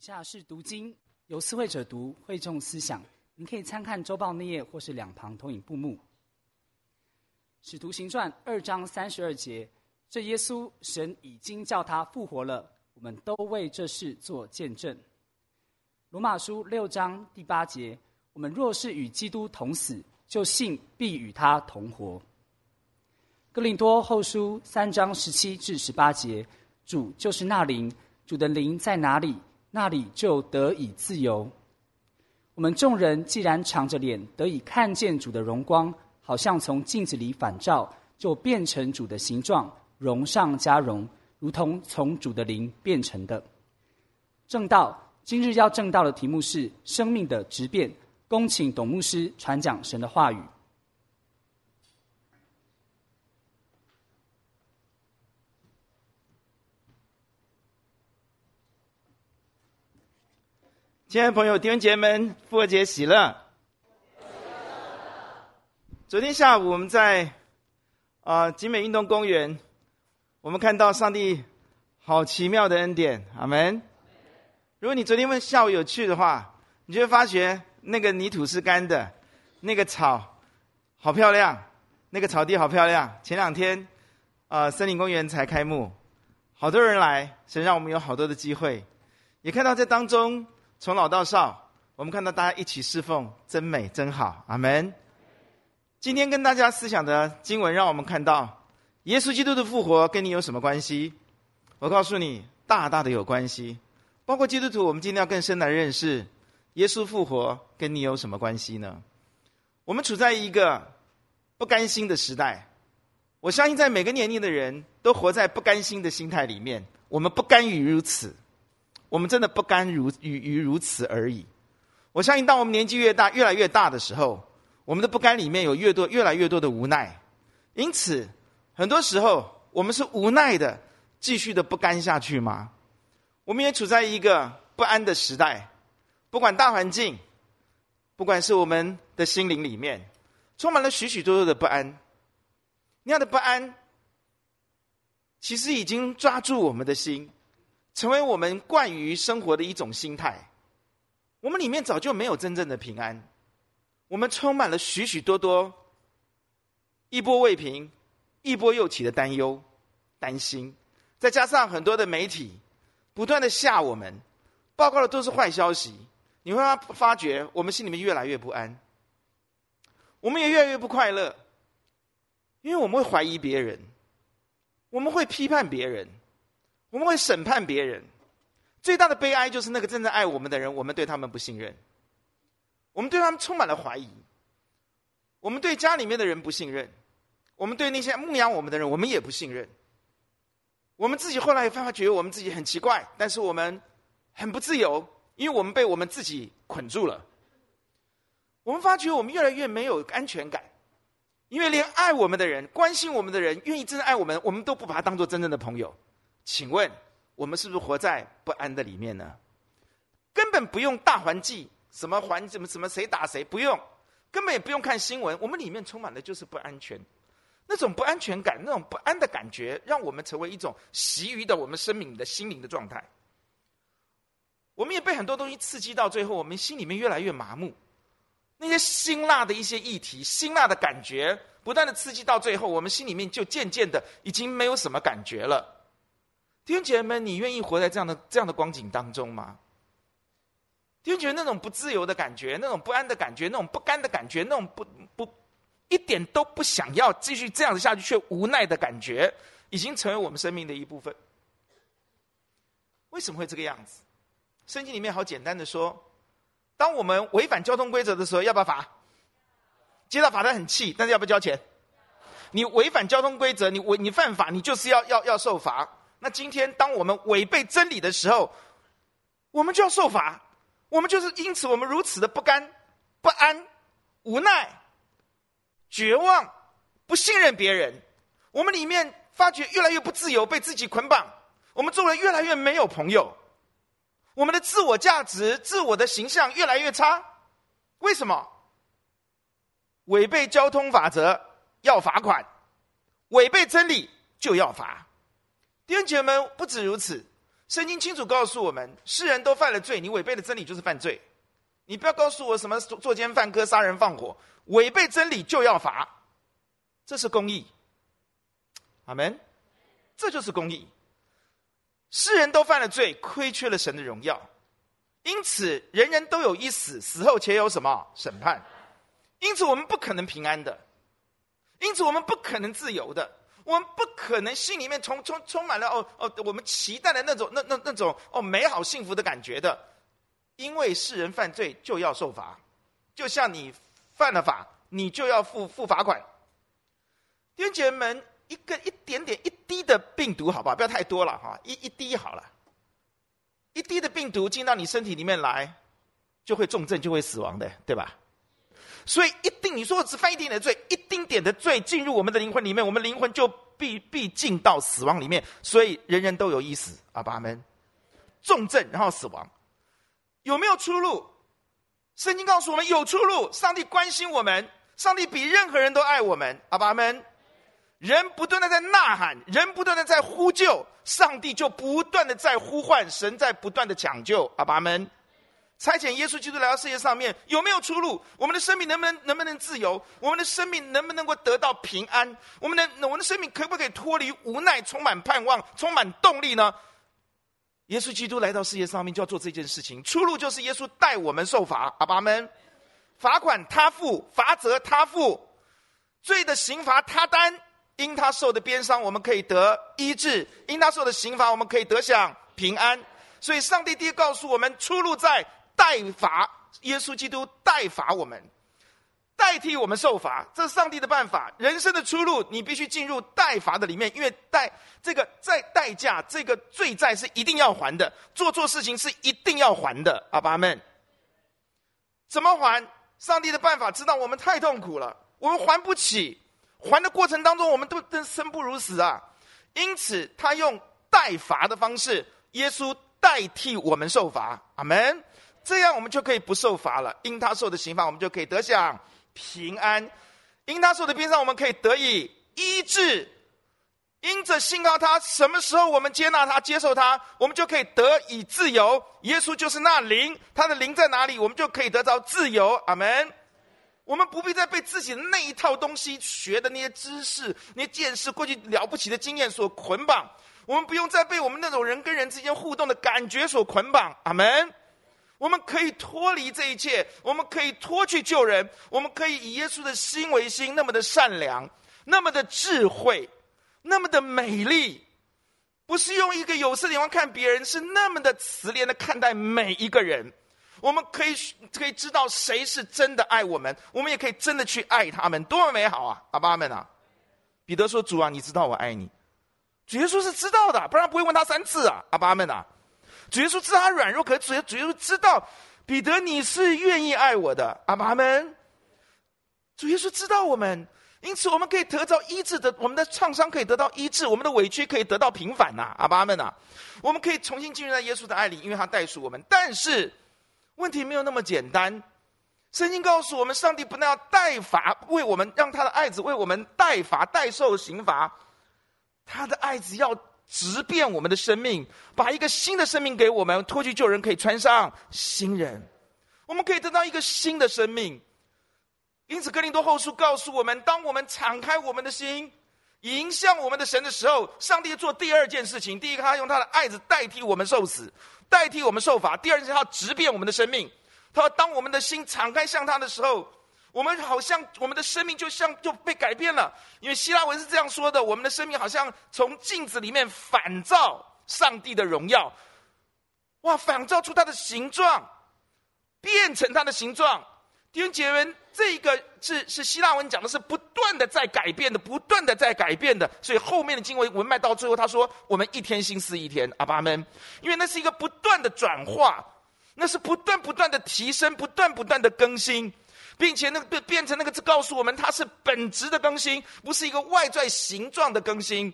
以下是读经，由思会者读，会众思想。您可以参看周报内页或是两旁投影布幕。使徒行传二章三十二节，这耶稣神已经叫他复活了，我们都为这事做见证。罗马书六章第八节，我们若是与基督同死，就信必与他同活。哥林多后书三章十七至十八节，主就是那灵，主的灵在哪里？那里就得以自由。我们众人既然敞着脸得以看见主的荣光，好像从镜子里反照，就变成主的形状，荣上加荣，如同从主的灵变成的。正道，今日要正道的题目是生命的质变。恭请董牧师传讲神的话语。亲爱的朋友、弟兄姐妹们，复活节喜乐！昨天下午我们在啊、呃、景美运动公园，我们看到上帝好奇妙的恩典，阿门。如果你昨天问下午有去的话，你就会发觉那个泥土是干的，那个草好漂亮，那个草地好漂亮。前两天啊、呃、森林公园才开幕，好多人来，神让我们有好多的机会，也看到这当中。从老到少，我们看到大家一起侍奉，真美，真好，阿门。今天跟大家思想的经文，让我们看到耶稣基督的复活跟你有什么关系？我告诉你，大大的有关系。包括基督徒，我们今天要更深来认识耶稣复活跟你有什么关系呢？我们处在一个不甘心的时代，我相信在每个年龄的人都活在不甘心的心态里面。我们不甘于如此。我们真的不甘如于于如此而已。我相信，当我们年纪越大，越来越大的时候，我们的不甘里面有越多、越来越多的无奈。因此，很多时候我们是无奈的，继续的不甘下去吗？我们也处在一个不安的时代，不管大环境，不管是我们的心灵里面，充满了许许多多的不安。那样的不安，其实已经抓住我们的心。成为我们惯于生活的一种心态，我们里面早就没有真正的平安，我们充满了许许多多一波未平、一波又起的担忧、担心，再加上很多的媒体不断的吓我们，报告的都是坏消息，你会发发觉我们心里面越来越不安，我们也越来越不快乐，因为我们会怀疑别人，我们会批判别人。我们会审判别人，最大的悲哀就是那个真正爱我们的人，我们对他们不信任，我们对他们充满了怀疑，我们对家里面的人不信任，我们对那些牧养我们的人，我们也不信任。我们自己后来也发觉我们自己很奇怪，但是我们很不自由，因为我们被我们自己捆住了。我们发觉我们越来越没有安全感，因为连爱我们的人、关心我们的人、愿意真正爱我们，我们都不把他当做真正的朋友。请问我们是不是活在不安的里面呢？根本不用大环境，什么环怎么什么谁打谁不用，根本也不用看新闻，我们里面充满的就是不安全，那种不安全感，那种不安的感觉，让我们成为一种习于的我们生命的心灵的状态。我们也被很多东西刺激到最后，我们心里面越来越麻木。那些辛辣的一些议题，辛辣的感觉，不断的刺激到最后，我们心里面就渐渐的已经没有什么感觉了。弟兄姐妹们，你愿意活在这样的这样的光景当中吗？弟兄姐妹，那种不自由的感觉，那种不安的感觉，那种不甘的感觉，那种不不一点都不想要继续这样子下去却无奈的感觉，已经成为我们生命的一部分。为什么会这个样子？圣经里面好简单的说，当我们违反交通规则的时候，要不要罚？接到罚单很气，但是要不要交钱？你违反交通规则，你违你犯法，你就是要要要受罚。那今天，当我们违背真理的时候，我们就要受罚。我们就是因此，我们如此的不甘、不安、无奈、绝望、不信任别人。我们里面发觉越来越不自由，被自己捆绑。我们做人越来越没有朋友。我们的自我价值、自我的形象越来越差。为什么？违背交通法则要罚款，违背真理就要罚。弟兄姐妹们，不止如此，圣经清楚告诉我们，世人都犯了罪，你违背了真理就是犯罪。你不要告诉我什么作奸犯科、杀人放火，违背真理就要罚，这是公义。阿门，这就是公义。世人都犯了罪，亏缺了神的荣耀，因此人人都有一死，死后且有什么审判？因此我们不可能平安的，因此我们不可能自由的。我们不可能心里面充充充满了哦哦，我们期待的那种那那那种哦美好幸福的感觉的，因为世人犯罪就要受罚，就像你犯了法，你就要付付罚款。弟兄姐们，一个一点点一滴的病毒，好吧，不要太多了哈，一一滴好了，一滴的病毒进到你身体里面来，就会重症，就会死亡的，对吧？所以一定，你说我只犯一点点的罪，一丁点的罪进入我们的灵魂里面，我们灵魂就必必进到死亡里面。所以人人都有一死，阿爸们，重症然后死亡，有没有出路？圣经告诉我们有出路。上帝关心我们，上帝比任何人都爱我们，阿爸们。人不断的在呐喊，人不断的在呼救，上帝就不断的在呼唤，神在不断的抢救，阿爸们。差遣耶稣基督来到世界上面，有没有出路？我们的生命能不能能不能自由？我们的生命能不能够得到平安？我们的我们的生命可不可以脱离无奈，充满盼望，充满动力呢？耶稣基督来到世界上面就要做这件事情。出路就是耶稣带我们受罚，阿爸们，罚款他付，罚责他负，罪的刑罚他担，因他受的鞭伤，我们可以得医治；因他受的刑罚，我们可以得享平安。所以，上帝第一告诉我们，出路在。代罚耶稣基督代罚我们，代替我们受罚，这是上帝的办法。人生的出路，你必须进入代罚的里面，因为代这个在代价，这个罪债是一定要还的，做错事情是一定要还的。阿爸们，怎么还？上帝的办法知道我们太痛苦了，我们还不起，还的过程当中，我们都都生不如死啊。因此，他用代罚的方式，耶稣代替我们受罚。阿门。这样我们就可以不受罚了，因他受的刑罚，我们就可以得享平安；因他受的鞭伤，我们可以得以医治；因着信靠他，什么时候我们接纳他、接受他，我们就可以得以自由。耶稣就是那灵，他的灵在哪里，我们就可以得到自由。阿门。我们不必再被自己的那一套东西学的那些知识、那些见识、过去了不起的经验所捆绑，我们不用再被我们那种人跟人之间互动的感觉所捆绑。阿门。我们可以脱离这一切，我们可以脱去救人，我们可以以耶稣的心为心，那么的善良，那么的智慧，那么的美丽，不是用一个有色眼光看别人，是那么的慈怜的看待每一个人。我们可以可以知道谁是真的爱我们，我们也可以真的去爱他们，多么美好啊！阿爸们啊，彼得说：“主啊，你知道我爱你。”主耶稣是知道的，不然不会问他三次啊！阿爸们啊。主耶稣知道他软弱，可是主耶稣知道彼得你是愿意爱我的，阿爸们。主耶稣知道我们，因此我们可以得到医治的，我们的创伤可以得到医治，我们的委屈可以得到平反呐，阿爸们呐，我们可以重新进入到耶稣的爱里，因为他代赎我们。但是问题没有那么简单，圣经告诉我们，上帝不但要代罚为我们，让他的爱子为我们代罚代受刑罚，他的爱子要。直变我们的生命，把一个新的生命给我们，脱去旧人，可以穿上新人，我们可以得到一个新的生命。因此，哥林多后书告诉我们：当我们敞开我们的心，迎向我们的神的时候，上帝做第二件事情。第一个，他用他的爱子代替我们受死，代替我们受罚；第二件事，他直变我们的生命。他说，当我们的心敞开向他的时候。我们好像我们的生命就像就被改变了，因为希腊文是这样说的：我们的生命好像从镜子里面反照上帝的荣耀，哇，反照出它的形状，变成它的形状。弟兄姐妹们，这个是是希腊文讲的是不断的在改变的，不断的在改变的。所以后面的经文文脉到最后，他说：“我们一天新思一天。”阿爸们，因为那是一个不断的转化，那是不断不断的提升，不断不断的更新。并且那个变变成那个字告诉我们，它是本质的更新，不是一个外在形状的更新。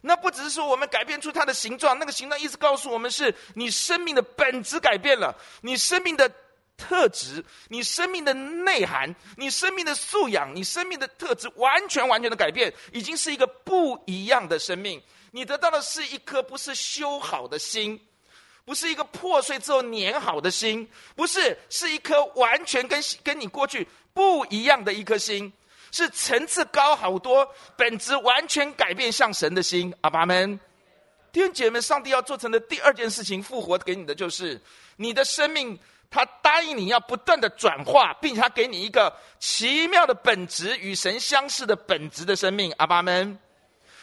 那不只是说我们改变出它的形状，那个形状意思告诉我们是你生命的本质改变了，你生命的特质，你生命的内涵，你生命的素养，你生命的特质完全完全的改变，已经是一个不一样的生命。你得到的是一颗不是修好的心，不是一个破碎之后粘好的心，不是，是一颗完全跟跟你过去不一样的一颗心，是层次高好多，本质完全改变向神的心。阿爸们，弟兄姐妹们，上帝要做成的第二件事情，复活给你的就是你的生命，他答应你要不断的转化，并且他给你一个奇妙的本质，与神相似的本质的生命。阿爸们。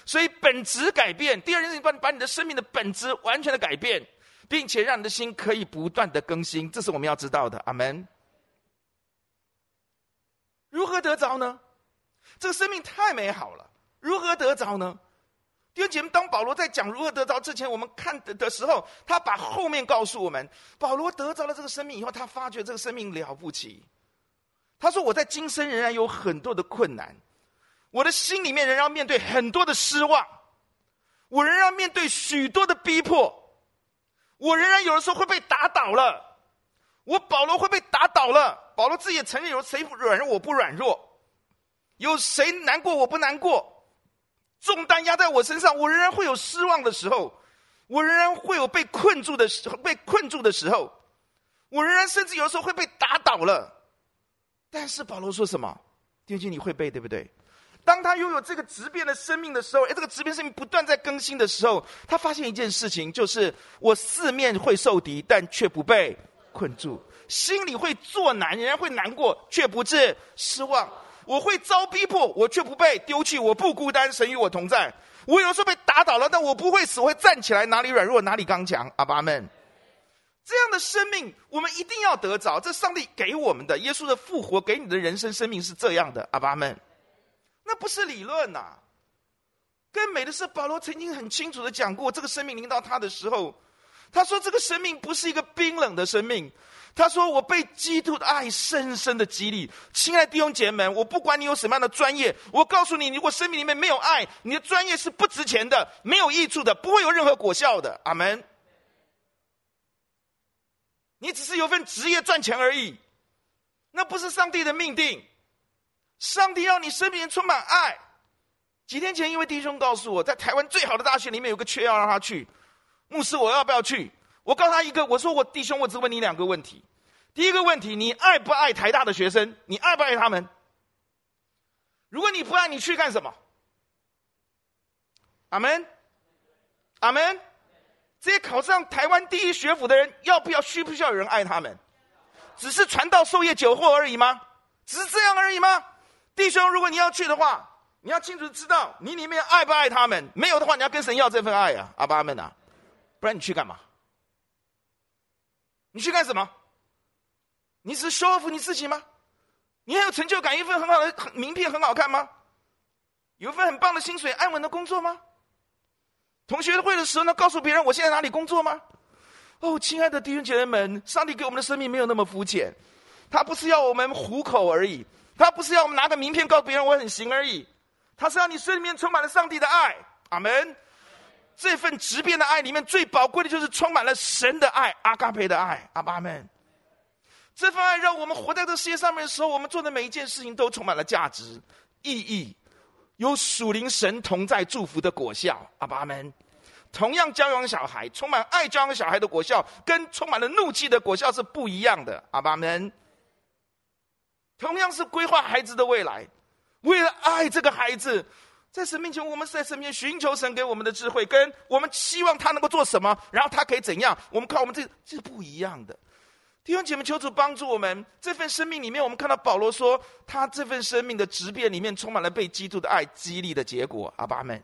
所以本质改变，第二件事情，把你把你的生命的本质完全的改变，并且让你的心可以不断的更新，这是我们要知道的。阿门。如何得着呢？这个生命太美好了，如何得着呢？弟兄姐妹，当保罗在讲如何得着之前，我们看的的时候，他把后面告诉我们，保罗得着了这个生命以后，他发觉这个生命了不起。他说：“我在今生仍然有很多的困难。”我的心里面仍然要面对很多的失望，我仍然面对许多的逼迫，我仍然有的时候会被打倒了，我保罗会被打倒了。保罗自己也承认，有谁软弱我不软弱，有谁难过我不难过，重担压在我身上，我仍然会有失望的时候，我仍然会有被困住的时候，被困住的时候，我仍然甚至有的时候会被打倒了。但是保罗说什么？弟兄，你会背对不对？当他拥有这个质变的生命的时候，哎，这个质变生命不断在更新的时候，他发现一件事情，就是我四面会受敌，但却不被困住；心里会作难，仍然会难过，却不致失望。我会遭逼迫，我却不被丢弃，我不孤单，神与我同在。我有时候被打倒了，但我不会死，我会站起来，哪里软弱哪里刚强。阿爸们，这样的生命我们一定要得着，这上帝给我们的，耶稣的复活给你的人生生命是这样的。阿爸们。那不是理论呐、更美的是保罗曾经很清楚的讲过，这个生命临到他的时候，他说这个生命不是一个冰冷的生命，他说我被基督的爱深深的激励。亲爱的弟兄姐妹们，我不管你有什么样的专业，我告诉你，如果生命里面没有爱，你的专业是不值钱的，没有益处的，不会有任何果效的。阿门。你只是有份职业赚钱而已，那不是上帝的命定。上帝要你生命充满爱。几天前，一位弟兄告诉我，在台湾最好的大学里面有个缺，要让他去。牧师，我要不要去？我告诉他一个，我说我弟兄，我只问你两个问题。第一个问题，你爱不爱台大的学生？你爱不爱他们？如果你不爱，你去干什么？阿门，阿门。这些考上台湾第一学府的人，要不要？需不需要有人爱他们？只是传道授业解惑而已吗？只是这样而已吗？弟兄，如果你要去的话，你要清楚知道你里面爱不爱他们。没有的话，你要跟神要这份爱啊，阿爸阿们啊，不然你去干嘛？你去干什么？你是修复你自己吗？你还有成就感，一份很好的名片很好看吗？有一份很棒的薪水，安稳的工作吗？同学会的时候呢，告诉别人我现在哪里工作吗？哦，亲爱的弟兄姐妹们，上帝给我们的生命没有那么肤浅，他不是要我们糊口而已。他不是要我们拿个名片告诉别人我很行而已，他是要你心里面充满了上帝的爱，阿门。这份直变的爱里面最宝贵的就是充满了神的爱，阿嘎培的爱，阿爸们。这份爱让我们活在这世界上面的时候，我们做的每一件事情都充满了价值、意义，有属灵神同在祝福的果效，阿爸们。同样教养小孩，充满爱教养小孩的果效，跟充满了怒气的果效是不一样的，阿爸们。同样是规划孩子的未来，为了爱这个孩子，在神面前，我们是在神面前寻求神给我们的智慧，跟我们希望他能够做什么，然后他可以怎样，我们靠我们这这是不一样的。弟兄姐妹，求主帮助我们，这份生命里面，我们看到保罗说，他这份生命的质变里面充满了被基督的爱激励的结果。阿爸们。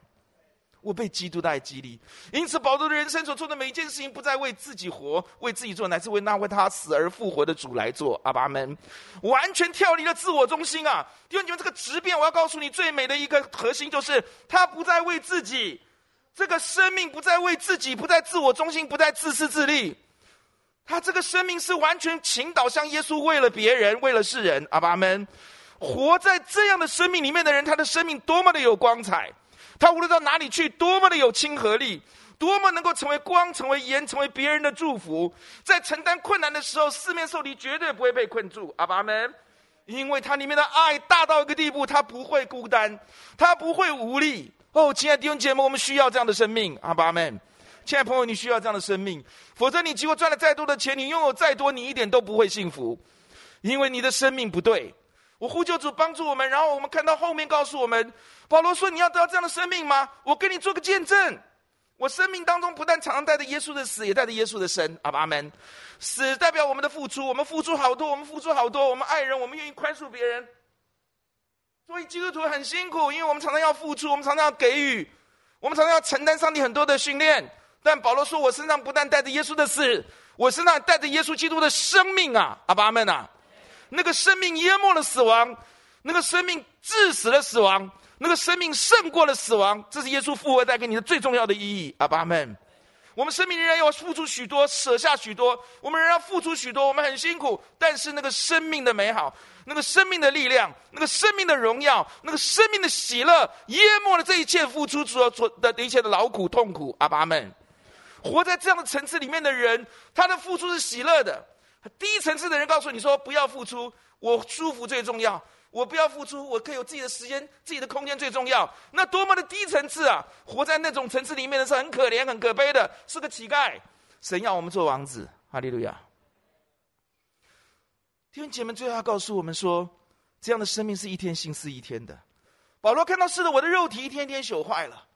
我被基督的爱激励，因此保罗的人生所做的每一件事情，不再为自己活，为自己做，乃是为那为他死而复活的主来做。阿爸们，完全跳离了自我中心啊！因为你们这个质变，我要告诉你，最美的一个核心就是，他不再为自己，这个生命不再为自己，不再自我中心，不再自私自利。他这个生命是完全倾倒向耶稣，为了别人，为了世人。阿爸们，活在这样的生命里面的人，他的生命多么的有光彩！他无论到哪里去，多么的有亲和力，多么能够成为光、成为盐、成为别人的祝福。在承担困难的时候，四面受敌，绝对不会被困住。阿爸们，因为他里面的爱大到一个地步，他不会孤单，他不会无力。哦，亲爱的弟兄姐妹，我们需要这样的生命。阿爸们，亲爱的朋友，你需要这样的生命，否则你即使赚了再多的钱，你拥有再多，你一点都不会幸福，因为你的生命不对。我呼救主帮助我们，然后我们看到后面告诉我们，保罗说：“你要得到这样的生命吗？我跟你做个见证，我生命当中不但常常带着耶稣的死，也带着耶稣的生。”阿们。死代表我们的付出，我们付出好多，我们付出好多，我们爱人，我们愿意宽恕别人。所以基督徒很辛苦，因为我们常常要付出，我们常常要给予，我们常常要承担上帝很多的训练。但保罗说：“我身上不但带着耶稣的死，我身上带着耶稣基督的生命啊！”阿们啊。那个生命淹没了死亡，那个生命致死了死亡，那个生命胜过了死亡，这是耶稣复活带给你的最重要的意义。阿们。我们生命仍然要付出许多，舍下许多，我们仍然要付出许多，我们很辛苦，但是那个生命的美好，那个生命的力量，那个生命的荣耀，那个生命的喜乐，淹没了这一切付出所做的一切的劳苦痛苦。阿们。活在这样的层次里面的人，他的付出是喜乐的。低层次的人告诉你说：“不要付出，我舒服最重要。我不要付出，我可以有自己的时间、自己的空间最重要。”那多么的低层次啊！活在那种层次里面的是很可怜、很可悲的，是个乞丐。神要我们做王子，哈利路亚！弟兄姐妹，最后要告诉我们说，这样的生命是一天新似一天的。保罗看到是的，我的肉体一天天朽坏了，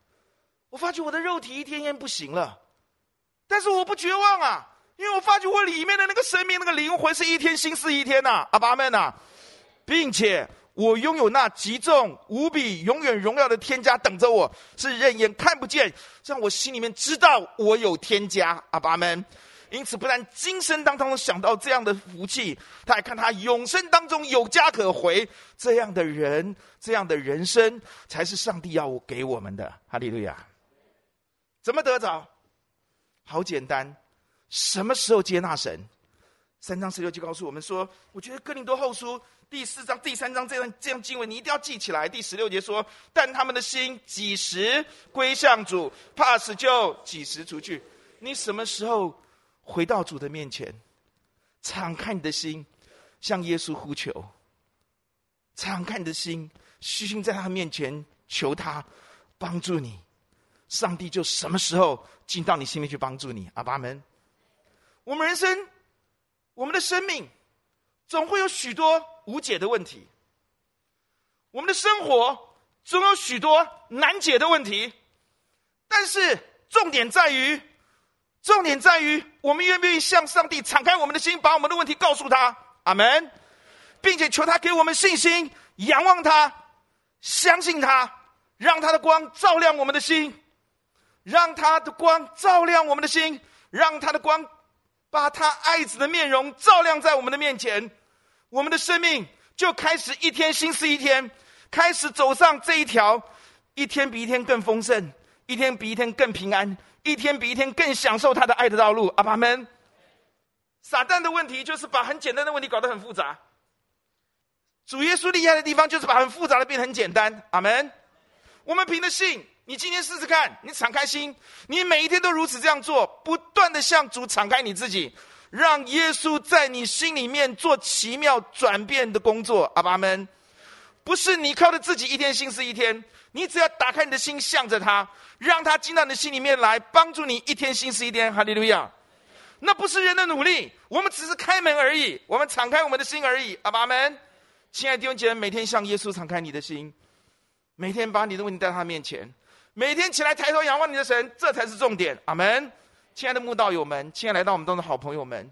我发觉我的肉体一天天不行了，但是我不绝望啊！因为我发觉我里面的那个生命、那个灵魂是一天新似一天呐、啊，阿们呐，并且我拥有那极重无比、永远荣耀的天家等着我，是人眼看不见，让我心里面知道我有天家，阿们。因此，不但今生当中想到这样的福气，他还看他永生当中有家可回，这样的人、这样的人生，才是上帝要给我们的。哈利路亚！怎么得着？好简单。什么时候接纳神？三章十六就告诉我们说，我觉得哥林多后书第四章第三章这样这样经文，你一定要记起来。第十六节说：“但他们的心几时归向主，怕死就几时出去。”你什么时候回到主的面前，敞开你的心，向耶稣呼求，敞开你的心，虚心在他面前求他帮助你，上帝就什么时候进到你心里去帮助你。阿爸们。我们人生，我们的生命，总会有许多无解的问题。我们的生活总有许多难解的问题，但是重点在于，重点在于我们愿不愿意向上帝敞开我们的心，把我们的问题告诉他，阿门，并且求他给我们信心，仰望他，相信他，让他的光照亮我们的心，让他的光照亮我们的心，让他的光。把他爱子的面容照亮在我们的面前，我们的生命就开始一天新似一天，开始走上这一条一天比一天更丰盛、一天比一天更平安、一天比一天更享受他的爱的道路。阿爸们，撒旦的问题就是把很简单的问题搞得很复杂，主耶稣厉害的地方就是把很复杂的变得很简单。阿门。我们凭着信。你今天试试看，你敞开心，你每一天都如此这样做，不断的向主敞开你自己，让耶稣在你心里面做奇妙转变的工作。阿爸们，不是你靠着自己一天心思一天，你只要打开你的心，向着他，让他进到你的心里面来，帮助你一天心思一天。哈利路亚！那不是人的努力，我们只是开门而已，我们敞开我们的心而已。阿爸们，亲爱的弟兄姐妹，每天向耶稣敞开你的心，每天把你的问题带到他面前。每天起来抬头仰望你的神，这才是重点。阿门，亲爱的慕道友们，亲爱来到我们当中的好朋友们，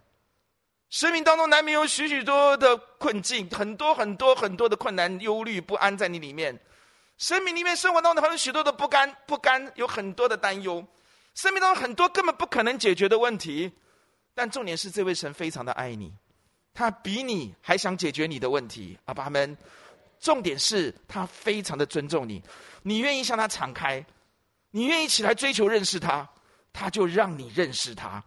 生命当中难免有许许多多的困境，很多很多很多的困难、忧虑、不安在你里面。生命里面、生活当中还有许多的不甘、不甘，有很多的担忧。生命当中很多根本不可能解决的问题，但重点是这位神非常的爱你，他比你还想解决你的问题。阿爸们，重点是他非常的尊重你，你愿意向他敞开。你愿意起来追求认识他，他就让你认识他，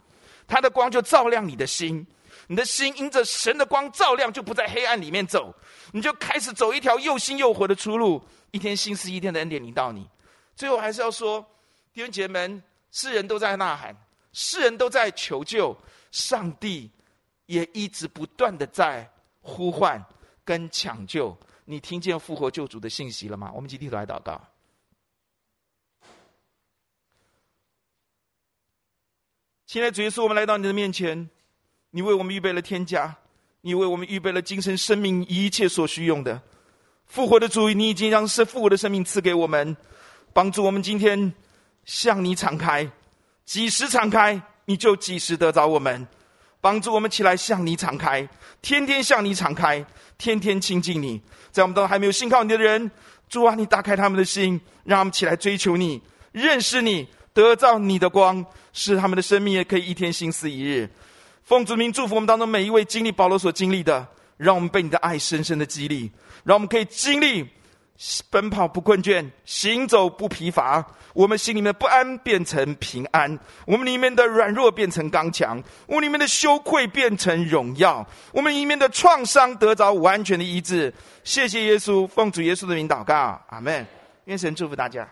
他的光就照亮你的心，你的心因着神的光照亮，就不在黑暗里面走，你就开始走一条又新又活的出路，一天新似一天的恩典临到你。最后还是要说，弟兄姐妹们，世人都在呐喊，世人都在求救，上帝也一直不断的在呼唤跟抢救。你听见复活救主的信息了吗？我们集体都来祷告。亲爱的主耶稣，我们来到你的面前，你为我们预备了天家，你为我们预备了今生生命一切所需用的。复活的主，你已经将是复活的生命赐给我们，帮助我们今天向你敞开，几时敞开，你就几时得着我们。帮助我们起来向你敞开，天天向你敞开，天天亲近你。在我们当中还没有信靠你的人，主啊，你打开他们的心，让他们起来追求你，认识你，得到你的光，使他们的生命也可以一天新思一日。奉主名祝福我们当中每一位经历保罗所经历的，让我们被你的爱深深的激励。让我们可以经历奔跑不困倦，行走不疲乏。我们心里面的不安变成平安，我们里面的软弱变成刚强，我们里面的羞愧变成荣耀，我们里面的创伤得着完全的医治。谢谢耶稣，奉主耶稣的名祷告，阿门。愿神祝福大家。